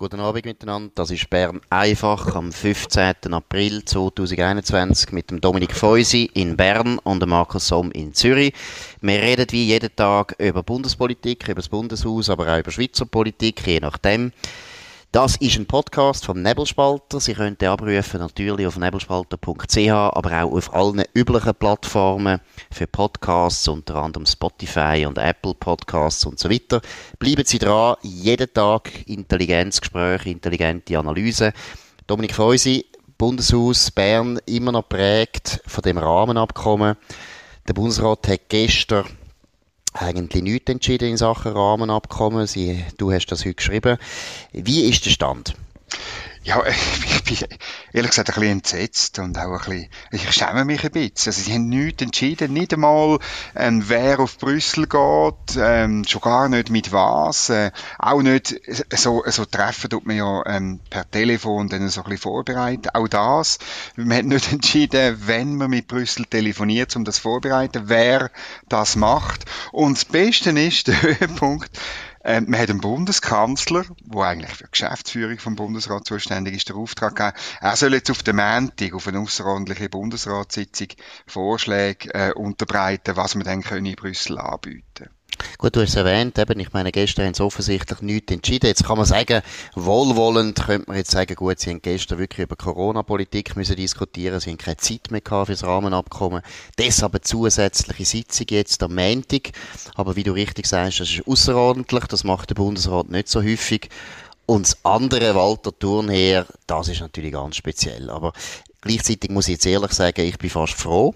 Guten Abend miteinander. Das ist Bern einfach am 15. April 2021 mit dem Dominik Feusi in Bern und dem Markus Somm in Zürich. Wir reden wie jeden Tag über Bundespolitik, über das Bundeshaus, aber auch über Schweizer Politik, je nachdem. Das ist ein Podcast vom Nebelspalter. Sie können den abrufen natürlich auf nebelspalter.ch, aber auch auf allen üblichen Plattformen für Podcasts, unter anderem Spotify und Apple Podcasts und so weiter. Bleiben Sie dran, jeden Tag Intelligenzgespräche, intelligente Analyse. Dominik Feusi, Bundeshaus Bern, immer noch prägt von dem Rahmenabkommen. Der Bundesrat hat gestern eigentlich nichts entschieden in Sachen Rahmenabkommen. Sie, du hast das heute geschrieben. Wie ist der Stand? Ja, ich bin ehrlich gesagt ein bisschen entsetzt und auch ein bisschen, ich schäme mich ein bisschen. Also sie haben nichts entschieden, nicht einmal, ähm, wer auf Brüssel geht, ähm, schon gar nicht mit was, äh, auch nicht, so, so treffen tut man ja ähm, per Telefon dann so ein bisschen vorbereiten, auch das. Man hat nicht entschieden, wenn man mit Brüssel telefoniert, um das vorbereiten, wer das macht. Und das Beste ist, der Höhepunkt, man hat einen Bundeskanzler, der eigentlich für die Geschäftsführung vom Bundesrat zuständig ist, der Auftrag gegeben, er soll jetzt auf den Montag, auf eine außerordentliche Bundesratssitzung Vorschläge äh, unterbreiten, was man dann in Brüssel anbieten können. Gut, du hast es erwähnt, eben, ich meine, gestern haben sie offensichtlich nichts entschieden. Jetzt kann man sagen, wohlwollend könnte man jetzt sagen, gut, sie haben gestern wirklich über Corona-Politik müssen diskutieren, sie haben keine Zeit mehr gehabt für das Rahmenabkommen. Deshalb eine zusätzliche Sitzung jetzt am Montag. Aber wie du richtig sagst, das ist außerordentlich, das macht der Bundesrat nicht so häufig. Und das andere, Walter Thurnherr, das ist natürlich ganz speziell. Aber gleichzeitig muss ich jetzt ehrlich sagen, ich bin fast froh,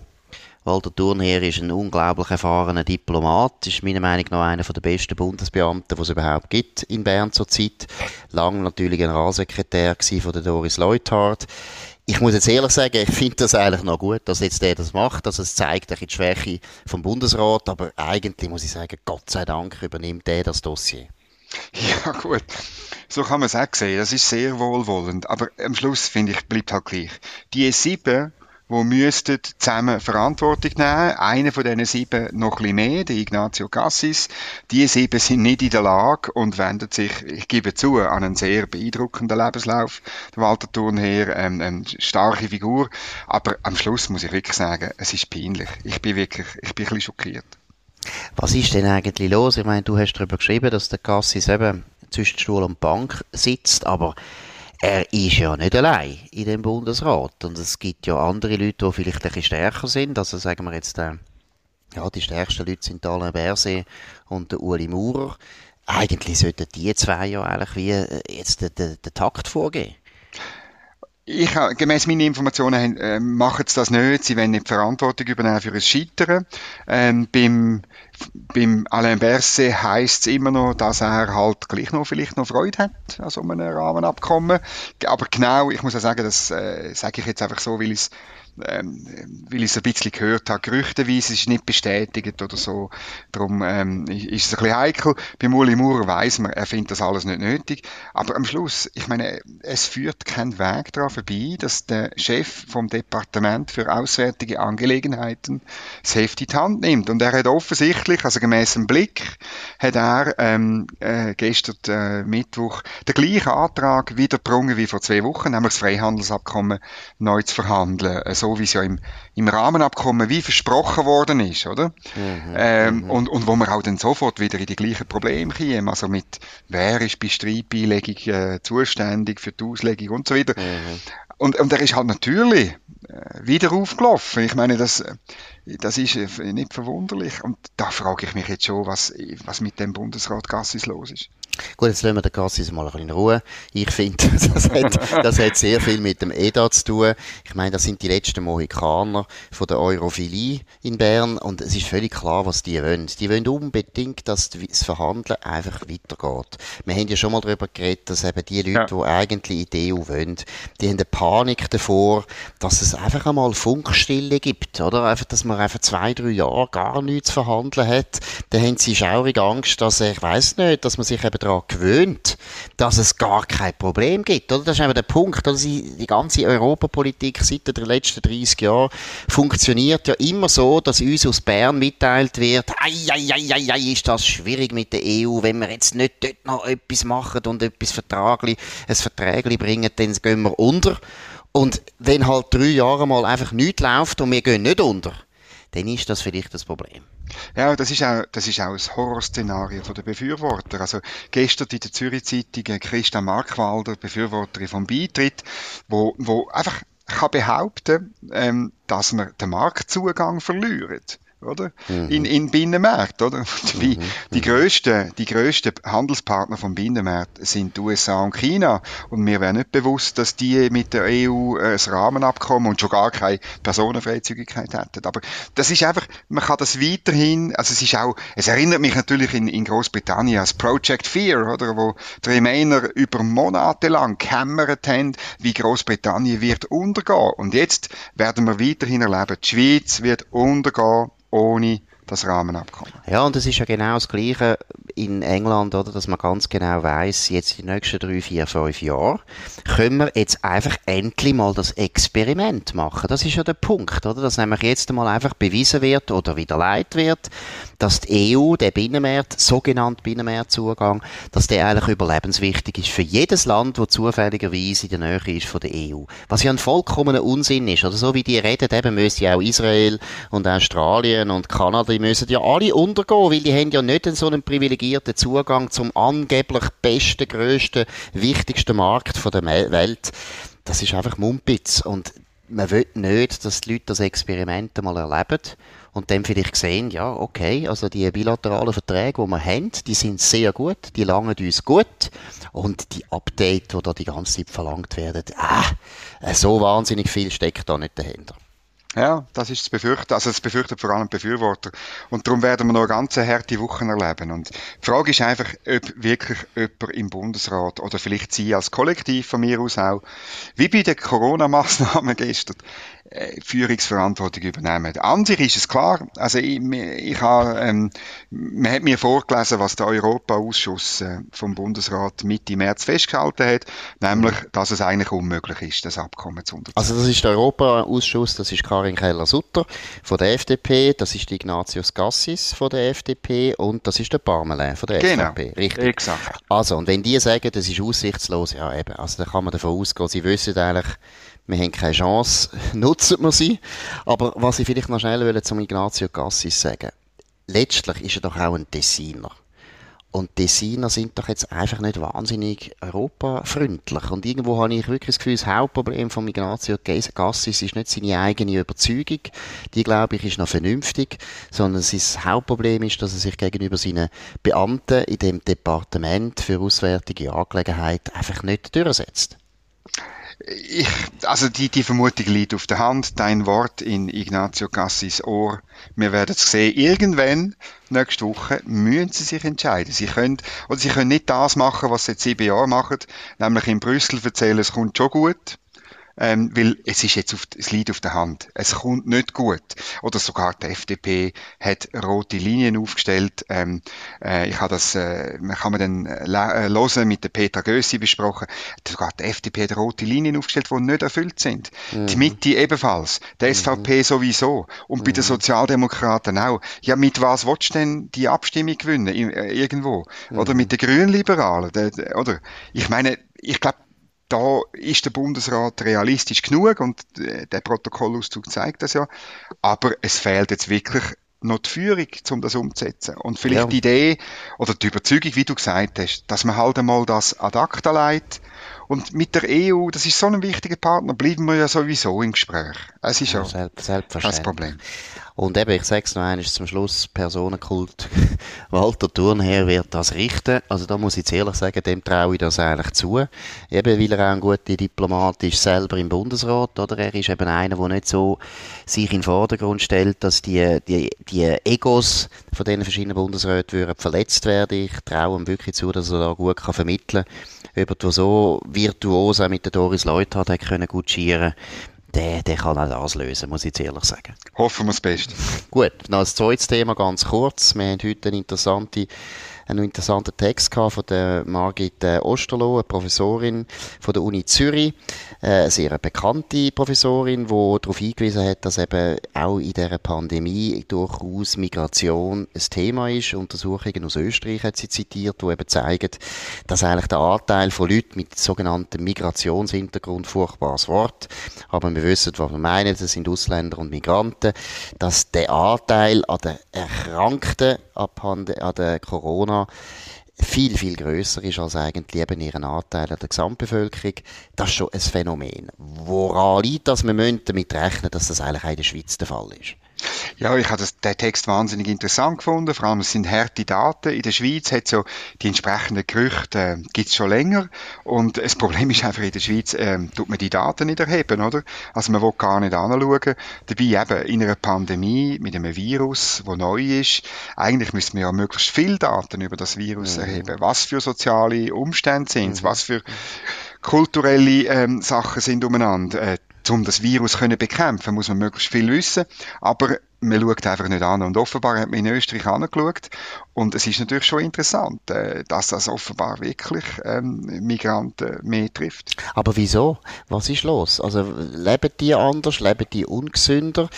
Walter Thurnherr ist ein unglaublich erfahrener Diplomat, ist meiner Meinung nach einer der besten Bundesbeamten, die es überhaupt gibt in Bern zurzeit. Lang natürlich Generalsekretär von der Doris Leuthard. Ich muss jetzt ehrlich sagen, ich finde das eigentlich noch gut, dass jetzt der das macht, dass also es zeigt ein die Schwäche vom Bundesrat, aber eigentlich muss ich sagen, Gott sei Dank übernimmt der das Dossier. Ja, gut. So kann man es auch sehen. Das ist sehr wohlwollend. Aber am Schluss, finde ich, bleibt halt gleich. Die E7 die müssten zusammen Verantwortung nehmen. Einer von diesen sieben noch ein bisschen mehr, der Ignacio Cassis. Die sieben sind nicht in der Lage und wenden sich, ich gebe zu, an einen sehr beeindruckenden Lebenslauf. Der Walter Thurnherr, ähm, eine starke Figur. Aber am Schluss muss ich wirklich sagen, es ist peinlich. Ich bin wirklich, ich bin ein bisschen schockiert. Was ist denn eigentlich los? Ich meine, du hast darüber geschrieben, dass der Cassis eben zwischen Stuhl und Bank sitzt, aber er ist ja nicht allein in dem Bundesrat. Und es gibt ja andere Leute, die vielleicht ein bisschen stärker sind. Also sagen wir jetzt, äh, ja, die stärksten Leute sind Alain Berset und der Uli Maurer. Eigentlich sollten die zwei ja eigentlich wie äh, jetzt den, den, den Takt vorgeben. Ich, gemäß meinen Informationen äh, machen sie das nicht. Sie wollen nicht Verantwortung übernehmen für ein Scheitern. Ähm, beim, beim Alain Berset heisst es immer noch, dass er halt gleich noch vielleicht noch Freude hat an so einem Rahmenabkommen. Aber genau, ich muss ja sagen, das äh, sage ich jetzt einfach so, weil ich es ähm, weil ich es ein bisschen gehört habe, gerüchteweise ist es nicht bestätigt oder so. Darum ähm, ist es ein bisschen heikel. Bei Uli Maurer weiss man, er findet das alles nicht nötig. Aber am Schluss, ich meine, es führt kein Weg daran vorbei, dass der Chef vom Departement für Auswärtige Angelegenheiten das Heft in die Hand nimmt. Und er hat offensichtlich, also gemäß dem Blick, hat er ähm, äh, gestern äh, Mittwoch den gleichen Antrag wieder wie vor zwei Wochen, nämlich das Freihandelsabkommen neu zu verhandeln. Also so wie es ja im, im Rahmenabkommen wie versprochen worden ist, oder? Mhm, ähm, mhm. und, und wo wir auch dann sofort wieder in die gleichen Probleme kommen, also mit wer ist bei Streitbeilegung äh, zuständig für die Auslegung und so weiter. Mhm. Und, und er ist halt natürlich äh, wieder aufgelaufen. Ich meine, das, das ist äh, nicht verwunderlich. Und da frage ich mich jetzt schon, was, was mit dem Bundesrat Gassis los ist. Gut, jetzt lassen wir den Cassis mal ein bisschen in Ruhe. Ich finde, das hat, das hat sehr viel mit dem EDA zu tun. Ich meine, das sind die letzten Mohikaner von der Europhilie in Bern und es ist völlig klar, was die wollen. Die wollen unbedingt, dass das Verhandeln einfach weitergeht. Wir haben ja schon mal darüber geredet, dass eben die Leute, ja. die eigentlich in die EU wollen, die haben eine Panik davor, dass es einfach einmal Funkstille gibt, oder? Einfach, dass man man einfach zwei, drei Jahre gar nichts zu verhandeln hat, dann haben sie schaurig Angst, dass, ich weiß nicht, dass man sich eben daran gewöhnt, dass es gar kein Problem gibt, oder? Das ist eben der Punkt, oder? Die ganze Europapolitik seit den letzten 30 Jahren funktioniert ja immer so, dass uns aus Bern mitteilt wird, ei, ei, ei, ei, ist das schwierig mit der EU, wenn wir jetzt nicht dort noch etwas machen und etwas Vertragli, ein Verträgli bringen, dann gehen wir unter. Und wenn halt drei Jahre mal einfach nichts läuft und wir gehen nicht unter, dann ist das vielleicht das Problem. Ja, das ist auch, das ist auch ein Horrorszenario der Befürworter. Also gestern in der Zürich Zeitung Christa Markwalder, Befürworterin vom Beitritt, wo, wo einfach kann behaupten, ähm, dass man den Marktzugang verlieren oder? Mhm. In, in Binnenmarkt, oder? Die, mhm. die, grössten, die grössten Handelspartner vom Binnenmarkt sind die USA und China. Und mir wäre nicht bewusst, dass die mit der EU äh, ein Rahmenabkommen und schon gar keine Personenfreizügigkeit hätten. Aber das ist einfach, man kann das weiterhin, also es ist auch, es erinnert mich natürlich in, in Großbritannien an Project Fear, oder? Wo die Remainer über Monate lang gekämmert haben, wie Großbritannien wird untergehen. Und jetzt werden wir weiterhin erleben, die Schweiz wird untergehen only das Rahmenabkommen. Ja, und es ist ja genau das Gleiche in England, oder, dass man ganz genau weiß, jetzt die nächsten drei, vier, fünf Jahre können wir jetzt einfach endlich mal das Experiment machen. Das ist ja der Punkt, oder, dass nämlich jetzt einmal einfach bewiesen wird oder widerlegt wird, dass die EU, der Binnenmarkt, sogenannte Binnenmarktzugang, dass der eigentlich überlebenswichtig ist für jedes Land, das zufälligerweise in der Nähe ist von der EU. Was ja ein vollkommener Unsinn ist, oder so wie die reden, eben müsste auch Israel und Australien und Kanada, die müssen ja alle untergehen, weil die haben ja nicht so einen privilegierten Zugang zum angeblich besten, grössten, wichtigsten Markt der Welt. Das ist einfach Mumpitz und man will nicht, dass die Leute das Experiment mal erleben und dann vielleicht sehen, ja, okay, also die bilateralen Verträge, die wir haben, die sind sehr gut, die langen uns gut und die Update, die da die ganze Zeit verlangt werden, ah, so wahnsinnig viel steckt da nicht dahinter. Ja, das ist zu befürchten. Also, das befürchtet vor allem Befürworter. Und darum werden wir noch ganz harte Wochen erleben. Und die Frage ist einfach, ob wirklich jemand im Bundesrat oder vielleicht Sie als Kollektiv von mir aus auch, wie bei den Corona-Maßnahmen gestern, Führungsverantwortung übernehmen. An sich ist es klar, also ich, ich habe, ähm, man hat mir vorgelesen, was der Europaausschuss äh, vom Bundesrat Mitte März festgehalten hat, nämlich, dass es eigentlich unmöglich ist, das Abkommen zu unterzeichnen. Also das ist der Europaausschuss, das ist Karin Keller-Sutter von der FDP, das ist Ignatius Gassis von der FDP und das ist der Parmelin von der genau. FDP. Richtig. Exakt. Also, und wenn die sagen, das ist aussichtslos, ja eben, also dann kann man davon ausgehen, sie wissen eigentlich, wir haben keine Chance, nutzen wir sie. Aber was ich vielleicht noch schnell will zum Ignazio Cassis sagen. Letztlich ist er doch auch ein Designer. Und Designer sind doch jetzt einfach nicht wahnsinnig europafreundlich. Und irgendwo habe ich wirklich das Gefühl, das Hauptproblem von Ignazio Cassis ist nicht seine eigene Überzeugung. Die, glaube ich, ist noch vernünftig. Sondern sein Hauptproblem ist, dass er sich gegenüber seinen Beamten in dem Departement für auswärtige Angelegenheiten einfach nicht durchsetzt. Ich, also die, die Vermutung liegt auf der Hand. Dein Wort in Ignazio Cassis Ohr. Wir werden es sehen. Irgendwann, nächste Woche, müssen sie sich entscheiden. Sie können, oder sie können nicht das machen, was sie seit sieben Jahren machen, nämlich in Brüssel erzählen, es kommt schon gut ähm, weil es ist jetzt auf, es liegt auf der Hand. Es kommt nicht gut. Oder sogar die FDP hat rote Linien aufgestellt. Ähm, äh, ich habe das, äh, kann man dann äh, hören, mit der Peter Gössi besprochen. Sogar die FDP hat rote Linien aufgestellt, die nicht erfüllt sind. Mhm. Die Mitte ebenfalls. Die SVP mhm. sowieso. Und mhm. bei den mhm. Sozialdemokraten auch. Ja, mit was willst du denn die Abstimmung gewinnen? Äh, irgendwo. Oder mhm. mit den Grünliberalen. Oder? Ich meine, ich glaube, da ist der Bundesrat realistisch genug und äh, der Protokollauszug zeigt das ja. Aber es fehlt jetzt wirklich noch die Führung, um das umzusetzen. Und vielleicht ja. die Idee oder die Überzeugung, wie du gesagt hast, dass man halt einmal das ad acta leitet. Und mit der EU, das ist so ein wichtiger Partner, bleiben wir ja sowieso im Gespräch. Es ist ja, ja das Problem. Und eben, ich sage es noch einmal zum Schluss, Personenkult Walter Thurnherr wird das richten. Also da muss ich jetzt ehrlich sagen, dem traue ich das eigentlich zu. Eben, weil er auch ein guter Diplomat ist, selber im Bundesrat, oder? Er ist eben einer, der nicht so sich in den Vordergrund stellt, dass die, die, die Egos von diesen verschiedenen Bundesräten würden verletzt werden. Ich traue ihm wirklich zu, dass er da gut kann vermitteln kann. Der so virtuos auch mit der Doris Leuthard hat können gutschieren der, der kann auch das lösen, muss ich jetzt ehrlich sagen. Hoffen wir das Beste. Gut, noch als zweites Thema ganz kurz. Wir haben heute eine interessante einen interessanten Text von der Margit äh, Osterloh, eine Professorin von der Uni Zürich, äh, eine sehr bekannte Professorin, die darauf hingewiesen hat, dass eben auch in dieser Pandemie durchaus Migration ein Thema ist. Untersuchungen aus Österreich hat sie zitiert, die eben zeigen, dass eigentlich der Anteil von Leuten mit sogenanntem Migrationshintergrund, furchtbares Wort, aber wir wissen, was wir meinen, das sind Ausländer und Migranten, dass der Anteil an den Erkrankten an der Corona viel, viel grösser ist als eigentlich eben ihren Anteil an der Gesamtbevölkerung. Das ist schon ein Phänomen. Woran liegt das? Wir müssen damit rechnen, dass das eigentlich auch in der Schweiz der Fall ist. Ja, ich habe das, den Text wahnsinnig interessant gefunden. Vor allem, es sind harte Daten. In der Schweiz hat so die entsprechenden Gerüchte äh, gibt's schon länger. Und das Problem ist einfach, in der Schweiz äh, tut man die Daten nicht erheben, oder? Also man will gar nicht anschauen. Dabei eben in einer Pandemie mit einem Virus, wo neu ist, eigentlich müssen wir ja möglichst viel Daten über das Virus mhm. erheben. Was für soziale Umstände sind mhm. was für kulturelle ähm, Sachen sind umeinander. Äh, um das Virus können bekämpfen, muss man möglichst viel wissen. Aber man schaut einfach nicht an. Und offenbar hat man in Österreich angeschaut. Und es ist natürlich schon interessant, äh, dass das offenbar wirklich ähm, Migranten mehr trifft. Aber wieso? Was ist los? Also leben die anders, leben die ungesünder,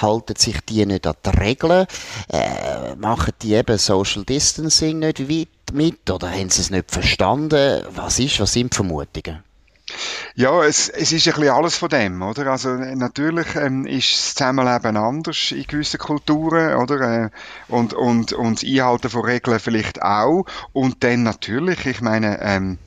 halten sich die nicht an die Regeln, äh, machen die eben Social Distancing nicht weit mit oder haben sie es nicht verstanden? Was ist, was sind die Vermutungen? Ja, es, es ist ein bisschen alles von dem, oder? Also natürlich ähm, ist das Zusammenleben anders in gewissen Kulturen, oder? Äh, und, und, und das Einhalten von Regeln vielleicht auch. Und dann natürlich, ich meine, ähm,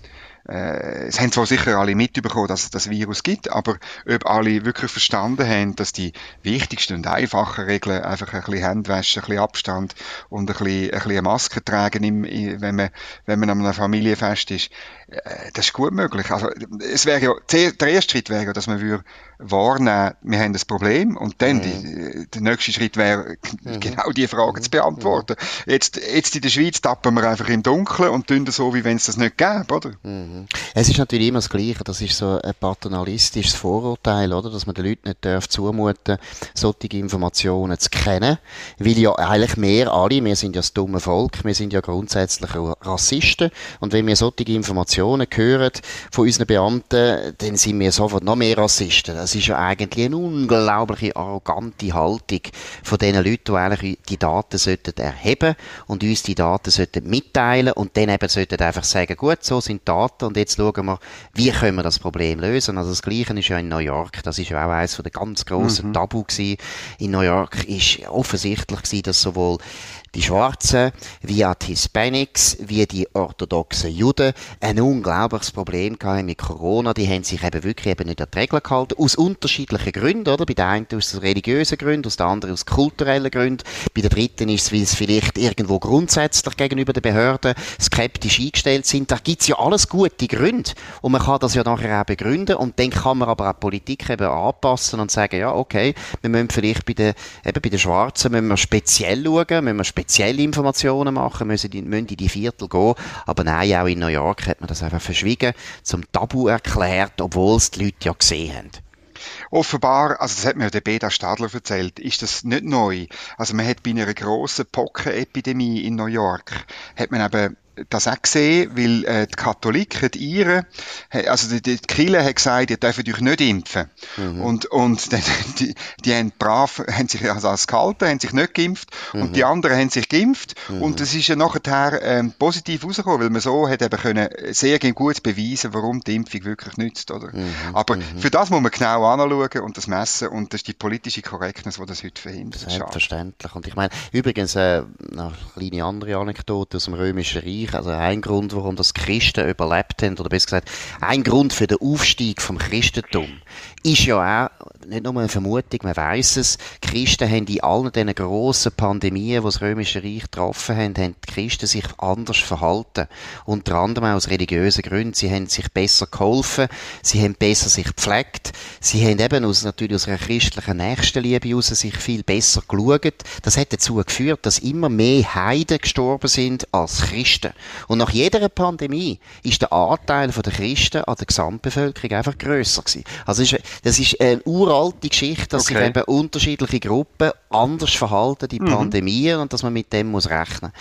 äh, es haben zwar sicher alle mitbekommen, dass es das Virus gibt, aber ob alle wirklich verstanden haben, dass die wichtigsten und einfachen Regeln einfach ein bisschen Hände waschen, ein bisschen Abstand und ein bisschen, ein bisschen Maske tragen, im, wenn man, wenn man an einem Familienfest ist, äh, das ist gut möglich. Also, es wäre ja, der erste Schritt wäre ja, dass man würde wahrnehmen, wir haben das Problem und dann mhm. die, der nächste Schritt wäre, mhm. genau die Frage zu beantworten. Mhm. Jetzt, jetzt in der Schweiz tappen wir einfach im Dunkeln und tun das so, wie wenn es das nicht gäbe, oder? Mhm. Es ist natürlich immer das Gleiche, das ist so ein paternalistisches Vorurteil, oder? Dass man den Leuten nicht darf zumuten, solche Informationen zu kennen, weil ja eigentlich wir alle, wir sind ja das dumme Volk, wir sind ja grundsätzlich Rassisten und wenn wir solche Informationen hören von unseren Beamten, dann sind wir sofort noch mehr Rassisten das ist ja eigentlich eine unglaubliche arrogante Haltung von den Leuten, die eigentlich die Daten sollten erheben und uns die Daten sollten mitteilen und dann eben sollten einfach sagen, gut, so sind Daten und jetzt schauen wir, wie können wir das Problem lösen. Also das Gleiche ist ja in New York, das ist ja auch eines der ganz grossen mhm. Tabu gewesen. In New York ist offensichtlich gewesen, dass sowohl die Schwarzen, wie die Hispanics, wie die orthodoxen Juden ein unglaubliches Problem gehabt mit Corona. Die haben sich eben wirklich eben nicht an die Regeln gehalten. Aus unterschiedlichen Gründen, oder? Bei der einen aus religiösen Gründen, aus der anderen aus kulturellen Gründen. Bei der dritten ist es, weil sie vielleicht irgendwo grundsätzlich gegenüber den Behörden skeptisch eingestellt sind. Da gibt's ja alles gute Gründe. Und man kann das ja nachher auch begründen. Und dann kann man aber auch Politik eben anpassen und sagen, ja, okay, wir müssen vielleicht bei den, eben bei den Schwarzen müssen wir speziell schauen, müssen wir spezielle Informationen machen, müssen, die, müssen in die Viertel gehen. Aber nein, auch in New York hat man das einfach verschwiegen, zum Tabu erklärt, obwohl es die Leute ja gesehen haben. Offenbar, also das hat mir der Beda Stadler erzählt, ist das nicht neu. Also man hat bei einer grossen Pockenepidemie in New York, hat man eben das auch gesehen, weil äh, die Katholiken, die Iren, also die, die Kirche hat gesagt, ihr dürft euch nicht impfen. Mhm. Und, und die, die, die haben brav, haben sich also als gehalten, haben sich nicht geimpft mhm. und die anderen haben sich geimpft mhm. und das ist ja nachher ähm, positiv rausgekommen, weil man so hat eben können sehr gut beweisen, warum die Impfung wirklich nützt, oder? Mhm. Aber mhm. für das muss man genau anschauen und das messen und das ist die politische Korrektness, die das heute verhindert. Selbstverständlich. Und ich meine, übrigens, äh, eine kleine andere Anekdote aus dem Römischen Reich, Reich. Also ein Grund, warum das Christen überlebt haben, oder besser gesagt, ein Grund für den Aufstieg vom Christentum, ist ja auch nicht nur eine Vermutung, man weiß es, die Christen haben in allen diesen grossen Pandemien, die das Römische Reich getroffen haben, haben die Christen sich anders verhalten. Unter anderem aus religiösen Gründen. Sie haben sich besser geholfen, sie haben besser sich gepflegt, sie haben eben aus, natürlich aus einer christlichen Nächstenliebe heraus sich viel besser geschaut. Das hat dazu geführt, dass immer mehr Heiden gestorben sind als Christen. Und nach jeder Pandemie ist der Anteil der Christen an der Gesamtbevölkerung einfach grösser gewesen. Also das ist ein uralt alte Geschichte, dass okay. sich eben unterschiedliche Gruppen anders verhalten in mhm. Pandemie und dass man mit dem muss rechnen.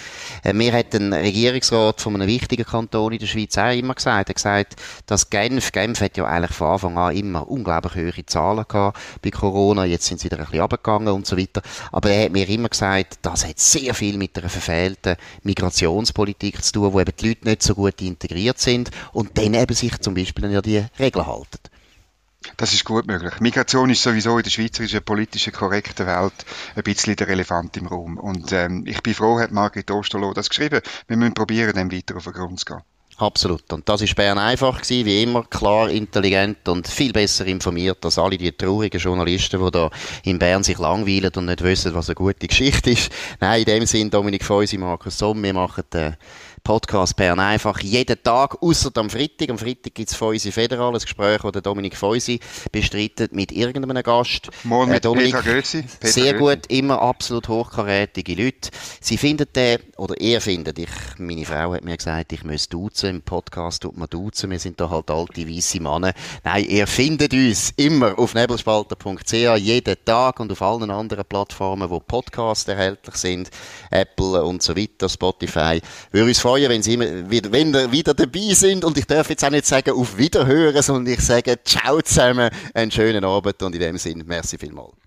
Äh, mir hat ein Regierungsrat von einem wichtigen Kanton in der Schweiz auch immer gesagt, er hat gesagt, dass Genf, Genf hat ja eigentlich von Anfang an immer unglaublich hohe Zahlen gehabt bei Corona, jetzt sind sie wieder ein bisschen runtergegangen und so weiter, aber er hat mir immer gesagt, das hat sehr viel mit einer verfehlten Migrationspolitik zu tun, wo eben die Leute nicht so gut integriert sind und dann eben sich zum Beispiel an ja die Regeln halten. Das ist gut möglich. Migration ist sowieso in der schweizerischen politischen korrekten Welt ein bisschen der Elefant im Raum. Und ähm, ich bin froh, hat Margrit Osterloh das geschrieben. Wir müssen probieren, dem weiter auf den Grund zu gehen. Absolut. Und das ist Bern einfach gewesen, wie immer, klar, intelligent und viel besser informiert als alle die traurigen Journalisten, die da in Bern sich langweilen und nicht wissen, was eine gute Geschichte ist. Nein, in dem Sinn, Dominik Feusi, Markus Somm, wir machen äh, Podcast Bern einfach jeden Tag, außer am Freitag. Am Freitag gibt es Feusi Federal, ein Gespräch, das Dominik Feusi bestreitet mit irgendeinem Gast. Morgen mit äh, Dominik, Peter Gössi. Peter sehr gut, immer absolut hochkarätige Leute. Sie finden den, oder er findet, ich, meine Frau hat mir gesagt, ich müsse duzen, im Podcast tut man duzen, wir sind da halt alte, weisse Männer. Nein, ihr findet uns immer auf nebelspalter.ch, jeden Tag und auf allen anderen Plattformen, wo Podcasts erhältlich sind, Apple und so weiter, Spotify. Würde uns freuen, freuen, wenn Sie wieder, wenn Sie wieder dabei sind. Und ich darf jetzt auch nicht sagen auf Wiederhören, sondern ich sage Ciao zusammen, einen schönen Abend und in dem Sinne, merci vielmals.